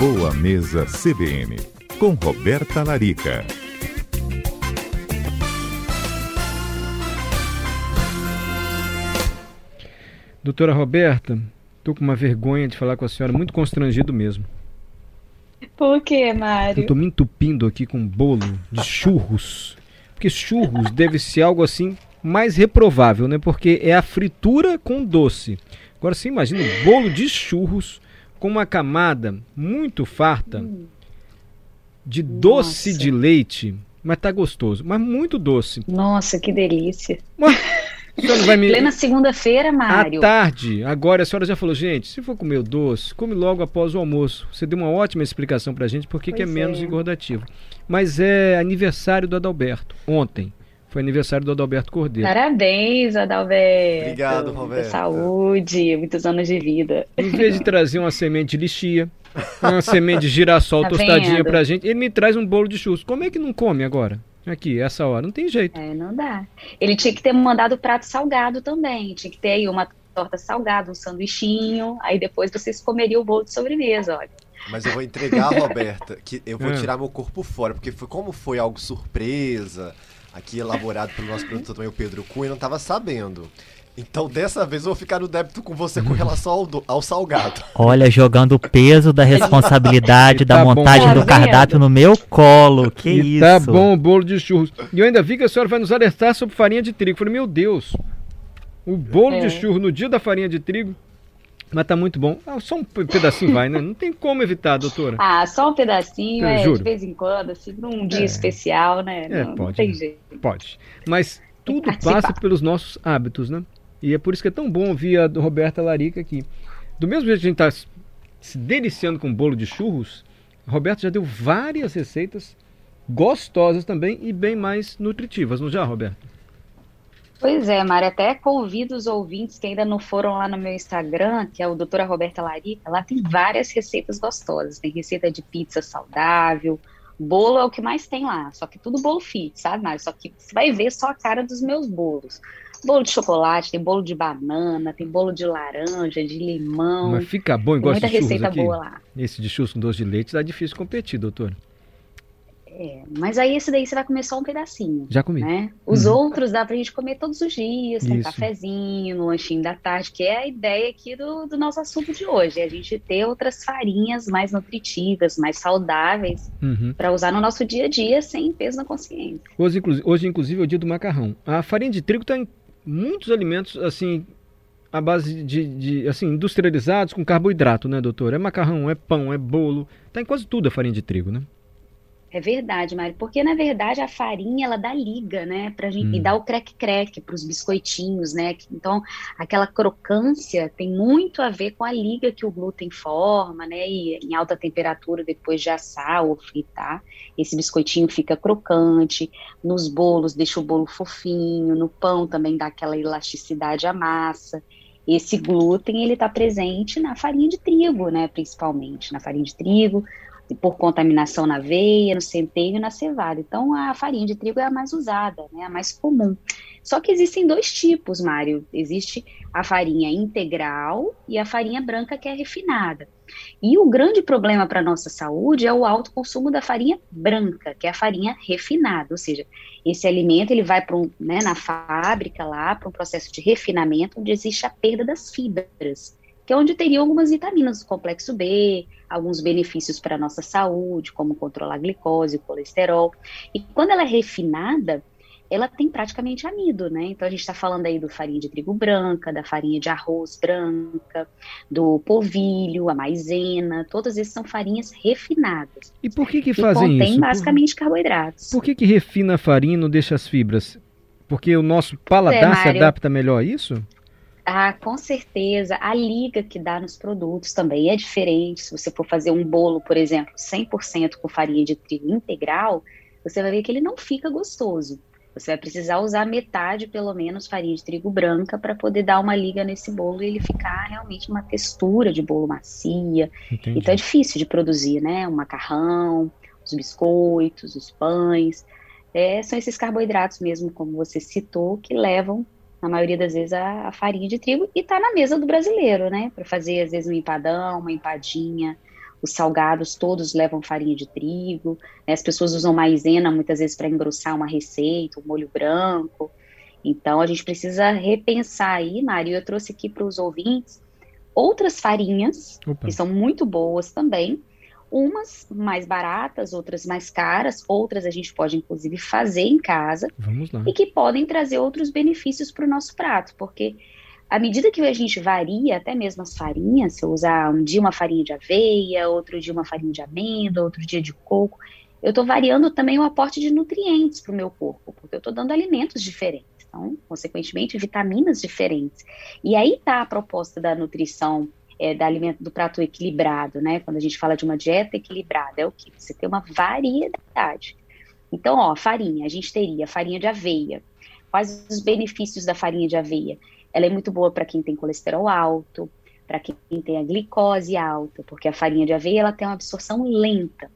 Boa Mesa CBN, com Roberta Larica. Doutora Roberta, estou com uma vergonha de falar com a senhora, muito constrangido mesmo. Por que, Mário? Eu tô me entupindo aqui com um bolo de churros. Porque churros deve ser algo assim mais reprovável, né? Porque é a fritura com doce. Agora você imagina um bolo de churros com uma camada muito farta de doce Nossa. de leite, mas tá gostoso, mas muito doce. Nossa, que delícia. Mas, vai me... Plena segunda-feira, À Mário. tarde, agora a senhora já falou, gente, se for comer o doce, come logo após o almoço. Você deu uma ótima explicação pra gente porque que é menos é. engordativo. Mas é aniversário do Adalberto, ontem. Foi aniversário do Adalberto Cordeiro. Parabéns, Adalberto. Obrigado, Muita Roberta. saúde, muitos anos de vida. Em vez de trazer uma semente de lixia, uma semente de girassol Tá tostadinha vendo? pra gente, ele me traz um bolo de churros. Como é que não come agora? Aqui, essa hora. Não tem jeito. É, não dá. Ele tinha que ter mandado prato salgado também. Tinha que ter aí uma torta salgada, um sanduichinho. Aí depois vocês comeriam o bolo de sobremesa, olha. Mas eu vou entregar, Roberta, que eu vou Ah. tirar meu corpo fora, porque foi como foi algo surpresa, aqui elaborado pelo nosso produtor também, o Pedro Cunha, eu não tava sabendo. Então dessa vez eu vou ficar no débito com você com relação ao, do- ao salgado. Olha, jogando o peso da responsabilidade da Tá bom. montagem Tá do vendo? cardápio no meu colo. Que E isso? tá bom bolo de churros. E eu ainda vi que a senhora vai nos alertar sobre farinha de trigo. Eu Falei, meu Deus, o bolo É. de churros no dia da farinha de trigo. Mas tá muito bom. Ah, só um pe- pedacinho vai, né? Não tem como evitar, doutora. Ah, só um pedacinho, é, de vez em quando, assim, num dia É. especial, né? É, não, não pode, tem né? jeito. Pode. Mas tudo passa pelos nossos hábitos, né? E é por isso que é tão bom ouvir a do Roberta Larica aqui. Do mesmo jeito que a gente tá se deliciando com bolo de churros, a Roberta já deu várias receitas gostosas também e bem mais nutritivas, não já, Roberta? Pois é, Mari, até convido os ouvintes que ainda não foram lá no meu Instagram, que é o doutora Roberta Larica, lá tem várias receitas gostosas. Tem receita de pizza saudável, bolo é o que mais tem lá, só que tudo bolo fit, sabe, Mari? Só que você vai ver só a cara dos meus bolos. Bolo de chocolate, tem bolo de banana, tem bolo de laranja, de limão. Mas fica bom igual muita receita aqui. boa lá. Esse de churros com doce de leite dá difícil competir, doutora. É, mas aí esse daí você vai comer só um pedacinho. Já comi. né? Os Uhum. outros dá pra gente comer todos os dias, com um cafezinho, no lanchinho da tarde, que é a ideia aqui do, do nosso assunto de hoje, é a gente ter outras farinhas mais nutritivas, mais saudáveis, Uhum. para usar no nosso dia a dia sem peso na consciência. Hoje, inclusive, hoje, inclusive, é o dia do macarrão. A farinha de trigo está em muitos alimentos, assim, à base de, de, assim, industrializados com carboidrato, né, doutor? É macarrão, é pão, é bolo. Tá em quase tudo a farinha de trigo, né? É verdade, Mari, porque na verdade a farinha ela dá liga, né, pra gente, e Hum. dá o crack-crack para os biscoitinhos, né? Então, aquela crocância tem muito a ver com a liga que o glúten forma, né? E em alta temperatura depois de assar ou fritar, esse biscoitinho fica crocante, nos bolos deixa o bolo fofinho, no pão também dá aquela elasticidade à massa. Esse glúten ele está presente na farinha de trigo, né? Principalmente na farinha de trigo, por contaminação na aveia, no centeio e na cevada. Então, a farinha de trigo é a mais usada, né, a mais comum. Só que existem dois tipos, Mário. Existe a farinha integral e a farinha branca, que é refinada. E o grande problema para a nossa saúde é o alto consumo da farinha branca, que é a farinha refinada. Ou seja, esse alimento ele vai para um, né, na fábrica lá, para um processo de refinamento, onde existe a perda das fibras, que é onde teriam algumas vitaminas do complexo B, alguns benefícios para a nossa saúde, como controlar a glicose, o colesterol. E quando ela é refinada, ela tem praticamente amido, né? Então a gente está falando aí do farinha de trigo branca, da farinha de arroz branca, do polvilho, a maisena, todas essas são farinhas refinadas. E por que que Que fazem contém isso? basicamente carboidratos. Por, por que que refina a farinha e não deixa as fibras? Porque o nosso paladar se Mário. adapta melhor a isso? Ah, com certeza. A liga que dá nos produtos também é diferente. Se você for fazer um bolo, por exemplo, 100% com farinha de trigo integral, você vai ver que ele não fica gostoso. Você vai precisar usar metade, pelo menos, farinha de trigo branca para poder dar uma liga nesse bolo e ele ficar realmente uma textura de bolo macia. Entendi. Então é difícil de produzir, né? O macarrão, os biscoitos, os pães. É, são esses carboidratos mesmo, como você citou, que levam, na maioria das vezes, a, a farinha de trigo e tá na mesa do brasileiro, né? Para fazer, às vezes, um empadão, uma empadinha, os salgados todos levam farinha de trigo, né? as pessoas usam maisena muitas vezes para engrossar uma receita, um molho branco. Então a gente precisa repensar aí, Mário. Eu trouxe aqui para os ouvintes outras farinhas Opa. que são muito boas também. Umas mais baratas, outras mais caras, outras a gente pode inclusive fazer em casa Vamos lá. e que podem trazer outros benefícios para o nosso prato, porque à medida que a gente varia, até mesmo as farinhas, se eu usar um dia uma farinha de aveia, outro dia uma farinha de amêndoa, outro dia de coco, eu estou variando também o aporte de nutrientes para o meu corpo, porque eu estou dando alimentos diferentes, então, consequentemente, vitaminas diferentes. E aí está a proposta da nutrição é, da alimento, do prato equilibrado, né? Quando a gente fala de uma dieta equilibrada, é o que? Você tem uma variedade. Então, ó, farinha, a gente teria farinha de aveia. Quais os benefícios da farinha de aveia? Ela é muito boa para quem tem colesterol alto, para quem tem a glicose alta, porque a farinha de aveia ela tem uma absorção lenta.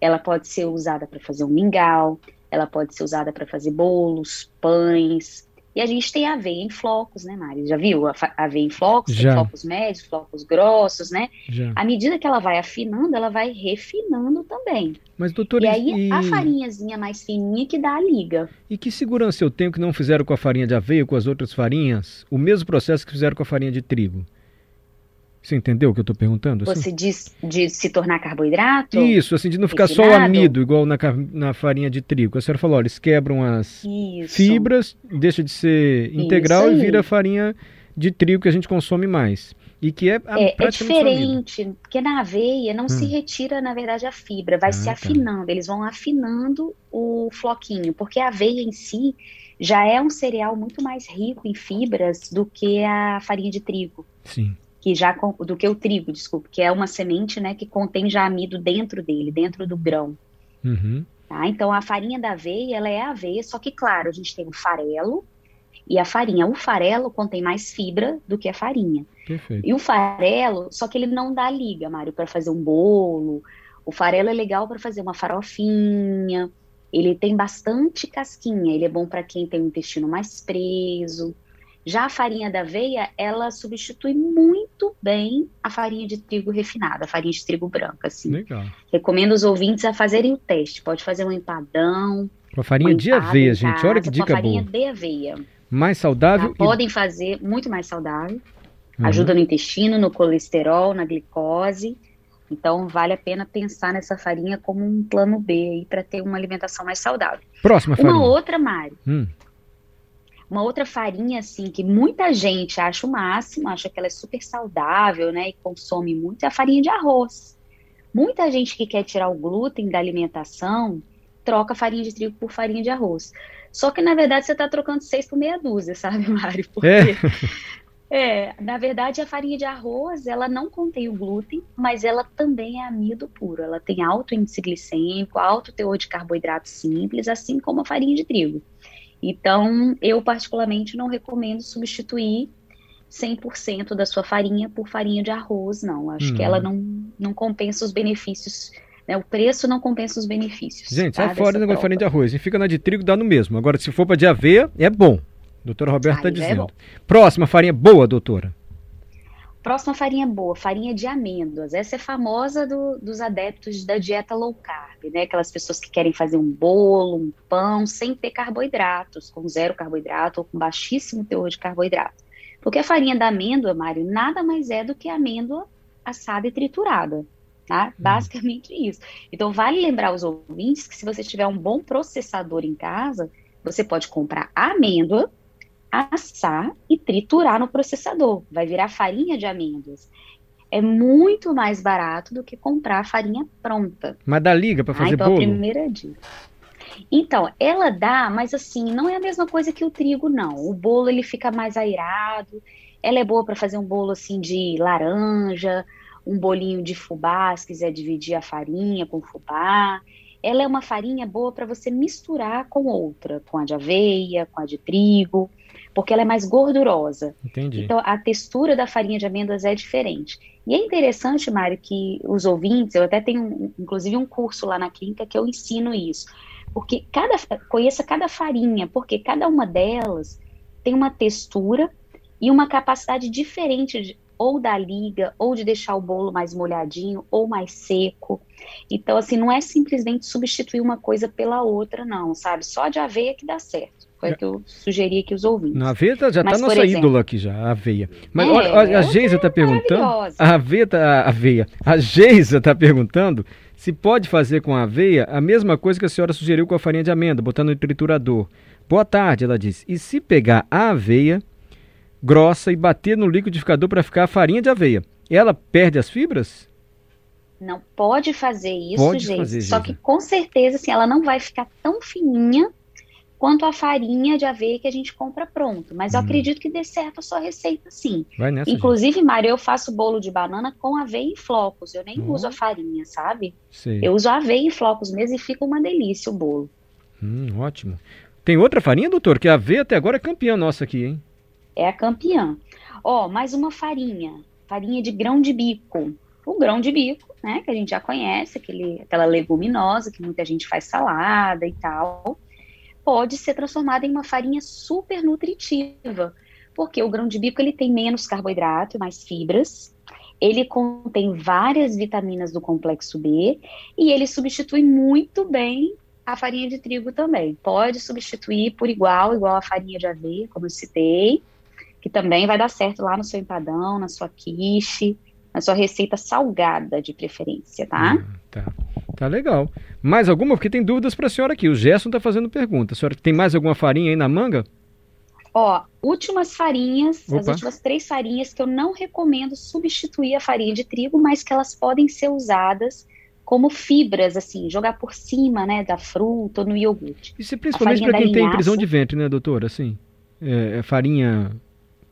Ela pode ser usada para fazer um mingau, ela pode ser usada para fazer bolos, pães. E a gente tem aveia em flocos, né, Mari? Já viu a aveia em flocos? Tem Já. flocos médios, flocos grossos, né? Já. À medida que ela vai afinando, ela vai refinando também. Mas, doutor, e aí, e, a farinhazinha mais fininha que dá a liga. e que segurança eu tenho que não fizeram com a farinha de aveia, com as outras farinhas, o mesmo processo que fizeram com a farinha de trigo? Você entendeu o que eu estou perguntando? assim? Você diz de se tornar carboidrato? Isso, assim, de não ficar só o amido, igual na, na farinha de trigo. A senhora falou, olha, eles quebram as Isso. fibras, deixa de ser integral e vira farinha de trigo que a gente consome mais. E que é, a- É, é diferente, porque na aveia não se retira, na verdade, a fibra, vai Ah, se tá. afinando, eles vão afinando o floquinho, porque a aveia em si já é um cereal muito mais rico em fibras do que a farinha de trigo, Sim. Que já do que o trigo, desculpe, que é uma semente, né, que contém já amido dentro dele, dentro do grão. Uhum. Tá? Então, a farinha da aveia, ela é aveia, só que, claro, a gente tem o farelo e a farinha. O farelo contém mais fibra do que a farinha. Perfeito. E o farelo, só que ele não dá liga, Mário, para fazer um bolo. O farelo é legal para fazer uma farofinha. Ele tem bastante casquinha. Ele é bom para quem tem o intestino mais preso. Já a farinha da aveia, ela substitui muito bem a farinha de trigo refinada, a farinha de trigo branca, assim. Legal. Recomendo os ouvintes a fazerem o teste. Pode fazer um empadão, Com a farinha um de aveia, gente. Olha que casa dica com a farinha boa. de aveia. Mais tá? saudável e Podem fazer muito mais saudável. Uhum. Ajuda no intestino, no colesterol, na glicose. Então, vale a pena pensar nessa farinha como um plano B aí para ter uma alimentação mais saudável. Próxima farinha. Uma outra, Mário, Hum, uma outra farinha assim que muita gente acha o máximo, acha que ela é super saudável, né, e consome muito, é a farinha de arroz. Muita gente que quer tirar o glúten da alimentação troca farinha de trigo por farinha de arroz. Só que na verdade você está trocando seis por meia dúzia, sabe, Mário? Porque é, na verdade, a farinha de arroz, ela não contém o glúten, mas ela também é amido puro. Ela tem alto índice glicêmico, alto teor de carboidrato simples, assim como a farinha de trigo. Então, eu particularmente não recomendo substituir 100% da sua farinha por farinha de arroz, não. Acho Hum. que ela não, não compensa os benefícios, né? O preço não compensa os benefícios. Gente, tá, sai fora do negócio de farinha de arroz. E fica na de trigo, dá no mesmo. Agora, se for pra de aveia, é bom. Doutora Roberta está é dizendo. bom. Próxima farinha boa, doutora. Próxima farinha boa, farinha de amêndoas. Essa é famosa do- dos adeptos da dieta low carb, né? Aquelas pessoas que querem fazer um bolo, um pão, sem ter carboidratos, com zero carboidrato ou com baixíssimo teor de carboidrato. Porque a farinha da amêndoa, Mário, nada mais é do que amêndoa assada e triturada. Tá? Basicamente isso. Então, vale lembrar aos ouvintes que se você tiver um bom processador em casa, você pode comprar a amêndoa, assar e triturar no processador. Vai virar farinha de amêndoas. É muito mais barato do que comprar a farinha pronta. Mas dá liga pra Ah, fazer então a bolo? primeira dica. Então, ela dá, mas assim, não é a mesma coisa que o trigo, não. O bolo ele fica mais airado. Ela é boa para fazer um bolo assim de laranja, um bolinho de fubá, se quiser dividir a farinha com fubá. Ela é uma farinha boa para você misturar com outra, com a de aveia, com a de trigo, porque ela é mais gordurosa. Entendi. Então, a textura da farinha de amêndoas é diferente. E é interessante, Mário, que os ouvintes, eu até tenho, inclusive, um curso lá na clínica que eu ensino isso. Porque cada, conheça cada farinha, porque cada uma delas tem uma textura e uma capacidade diferente de ou da liga, ou de deixar o bolo mais molhadinho, ou mais seco. Então, assim, não é simplesmente substituir uma coisa pela outra, não, sabe? Só de aveia que dá certo. Foi o que eu sugeri aqui os ouvintes. Na aveia tá- já está nossa exemplo- ídola aqui já, a aveia. Mas É, olha, olha, a ela Geisa está perguntando. A aveia, tá, a aveia. A Geisa está perguntando se pode fazer com a aveia a mesma coisa que a senhora sugeriu com a farinha de amêndoa, botando no triturador. Boa tarde, ela disse. E se pegar a aveia grossa e bater no liquidificador para ficar a farinha de aveia, ela perde as fibras? Não pode fazer isso, Pode gente. fazer, Só que com certeza, assim, ela não vai ficar tão fininha quanto a farinha de aveia que a gente compra pronto. Mas eu Hum. acredito que dê certo a sua receita, sim. Vai nessa. Inclusive, Mário, eu faço bolo de banana com aveia em flocos. Eu nem Oh. uso a farinha, sabe? Sei. Eu uso a aveia em flocos mesmo e fica uma delícia o bolo. Hum, ótimo. Tem outra farinha, doutor? Que a aveia até agora é campeã nossa aqui, hein? É a campeã. Ó, mais uma farinha. Farinha de grão de bico. O grão de bico, né, que a gente já conhece, aquele, aquela leguminosa que muita gente faz salada e tal, pode ser transformada em uma farinha super nutritiva. Porque o grão de bico ele tem menos carboidrato mais fibras. Ele contém várias vitaminas do complexo B e ele substitui muito bem a farinha de trigo também. Pode substituir por igual, igual a farinha de aveia, como eu citei, que também vai dar certo lá no seu empadão, na sua quiche, na sua receita salgada de preferência, tá? Ah, tá. Tá legal. Mais alguma? Porque tem dúvidas para a senhora aqui. O Gerson está fazendo pergunta. A senhora tem mais alguma farinha aí na manga? Ó, últimas farinhas, as Opa. últimas três farinhas que eu não recomendo substituir a farinha de trigo, mas que elas podem ser usadas como fibras, assim, jogar por cima, né, da fruta ou no iogurte. Isso é principalmente para quem tem prisão de ventre, né, doutor? Assim, é, é farinha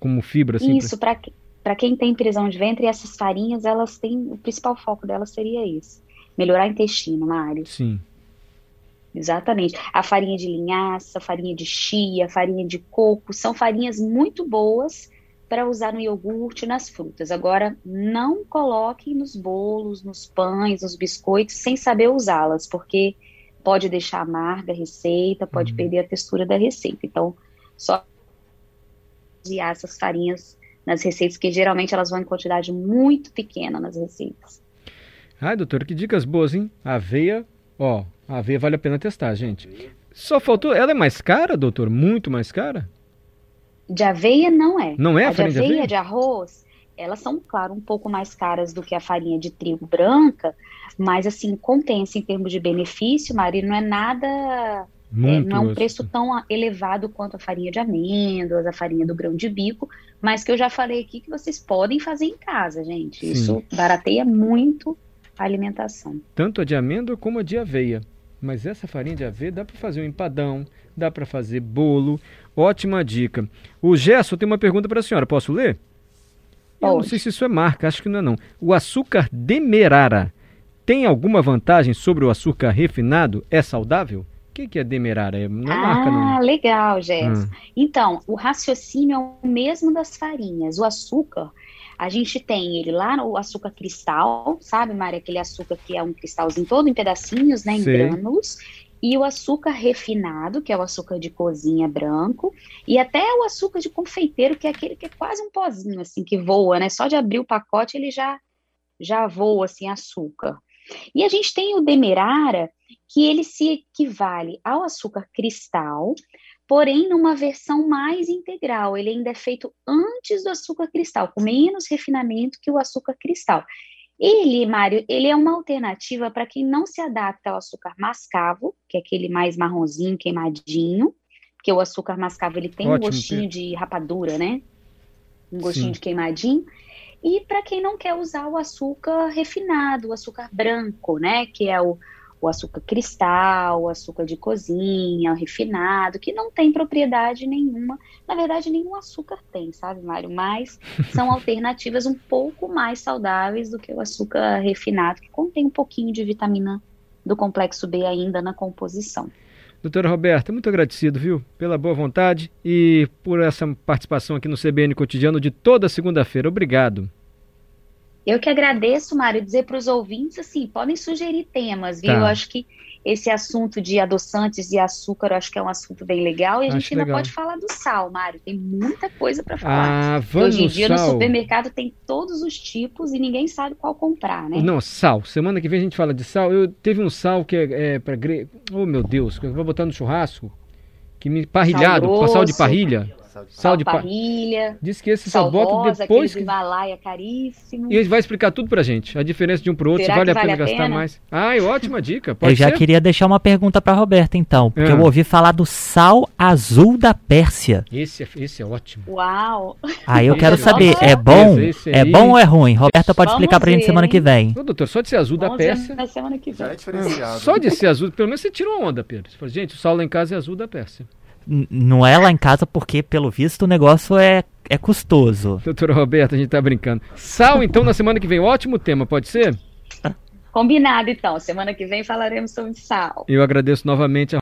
como fibra, assim. Isso, para para quem tem prisão de ventre, essas farinhas, elas têm, o principal foco delas seria esse, melhorar o intestino, Mário. Sim. Exatamente. A farinha de linhaça, farinha de chia, farinha de coco, são farinhas muito boas para usar no iogurte nas frutas. Agora, não coloquem nos bolos, nos pães, nos biscoitos sem saber usá-las, porque pode deixar amarga a receita, pode Uhum. perder a textura da receita. Então, só usar essas farinhas nas receitas, que geralmente elas vão em quantidade muito pequena nas receitas. Ai, doutor, que dicas boas, hein? Aveia, ó, a aveia vale a pena testar, gente. Só faltou. Ela é mais cara, doutor? Muito mais cara? De aveia não é. Não é a a de farinha de aveia, aveia? de arroz, elas são, claro, um pouco mais caras do que a farinha de trigo branca, mas assim, compensa em termos de benefício, Mari, não é nada, é, não é um preço tão elevado quanto a farinha de amêndoas, a farinha do grão de bico, mas que eu já falei aqui que vocês podem fazer em casa, gente. Sim. Isso barateia muito a alimentação. Tanto a de amêndoa como a de aveia. Mas essa farinha de aveia dá para fazer um empadão, dá para fazer bolo. Ótima dica. O Gerson tem uma pergunta para a senhora. Posso ler? Eu não Pode. sei se isso é marca, acho que não é não. O açúcar demerara tem alguma vantagem sobre o açúcar refinado? É saudável? O que, que é demerara? É- Não é marca, não. Ah, legal, Jéssica. Hum, Então, o raciocínio é o mesmo das farinhas. O açúcar, a gente tem ele lá no açúcar cristal, sabe, Mari? Aquele açúcar que é um cristalzinho todo em pedacinhos, né, em Sei. grânulos. E o açúcar refinado, que é o açúcar de cozinha branco. E até o açúcar de confeiteiro, que é aquele que é quase um pozinho, assim, que voa, né? Só de abrir o pacote ele já, já voa, assim, açúcar. E a gente tem o demerara, que ele se equivale ao açúcar cristal, porém numa versão mais integral. Ele ainda é feito antes do açúcar cristal, com menos refinamento que o açúcar cristal. Ele, Mário, ele é uma alternativa para quem não se adapta ao açúcar mascavo, que é aquele mais marronzinho, queimadinho, porque o açúcar mascavo ele tem um Ótimo, gostinho de rapadura, né? Um gostinho Sim. de queimadinho. E para quem não quer usar o açúcar refinado, o açúcar branco, né? Que é o, o açúcar cristal, o açúcar de cozinha, o refinado, que não tem propriedade nenhuma. Na verdade, nenhum açúcar tem, sabe, Mário? Mas são alternativas um pouco mais saudáveis do que o açúcar refinado, que contém um pouquinho de vitamina do complexo B ainda na composição. Doutora Roberta, muito agradecido, viu? Pela boa vontade e por essa participação aqui no CBN Cotidiano de toda segunda-feira. Obrigado. Eu que agradeço, Mário, dizer para os ouvintes assim, podem sugerir temas, viu? Tá. Eu acho que esse assunto de adoçantes e açúcar, eu acho que é um assunto bem legal. E a Acho gente ainda legal. pode falar do sal, Mário. Tem muita coisa para falar. Ah, vamos Hoje em dia no sal. supermercado tem todos os tipos e ninguém sabe qual comprar, né? Não, sal. Semana que vem a gente fala de sal. Eu teve um sal que é, é para. Oh, meu Deus, que eu vou botar no churrasco. Que me parrilhado, Sal passar de grosso. Sal de pa... parrilha, Diz que esse só sal bota rosa, depois que Himalaia caríssimo. E ele vai explicar tudo pra gente. A diferença de um pro outro, Será se vale que a pena vale a gastar pena? mais. Ai, ótima dica. Pode Eu já ser? queria deixar uma pergunta pra Roberta, então. Porque Ah. eu ouvi falar do sal azul da Pérsia. Esse, é, esse é ótimo. Uau! Aí eu quero saber, é é bom? Esse É bom ou é ruim? Roberta pode Vamos explicar pra gente ver, semana que hein? vem. Ô, doutor, só de ser azul da Vamos ver Pérsia. na semana que Já é vem. diferenciado. Só de ser azul, pelo menos você tira uma onda, Pedro. Você fala, gente, o sal lá em casa é azul da Pérsia. Não é lá em casa porque, pelo visto, o negócio é, é custoso. Doutora Roberta, a gente tá brincando. Sal, então, na semana que vem, ótimo tema, pode ser? Combinado, então. Semana que vem falaremos sobre sal. Eu agradeço novamente a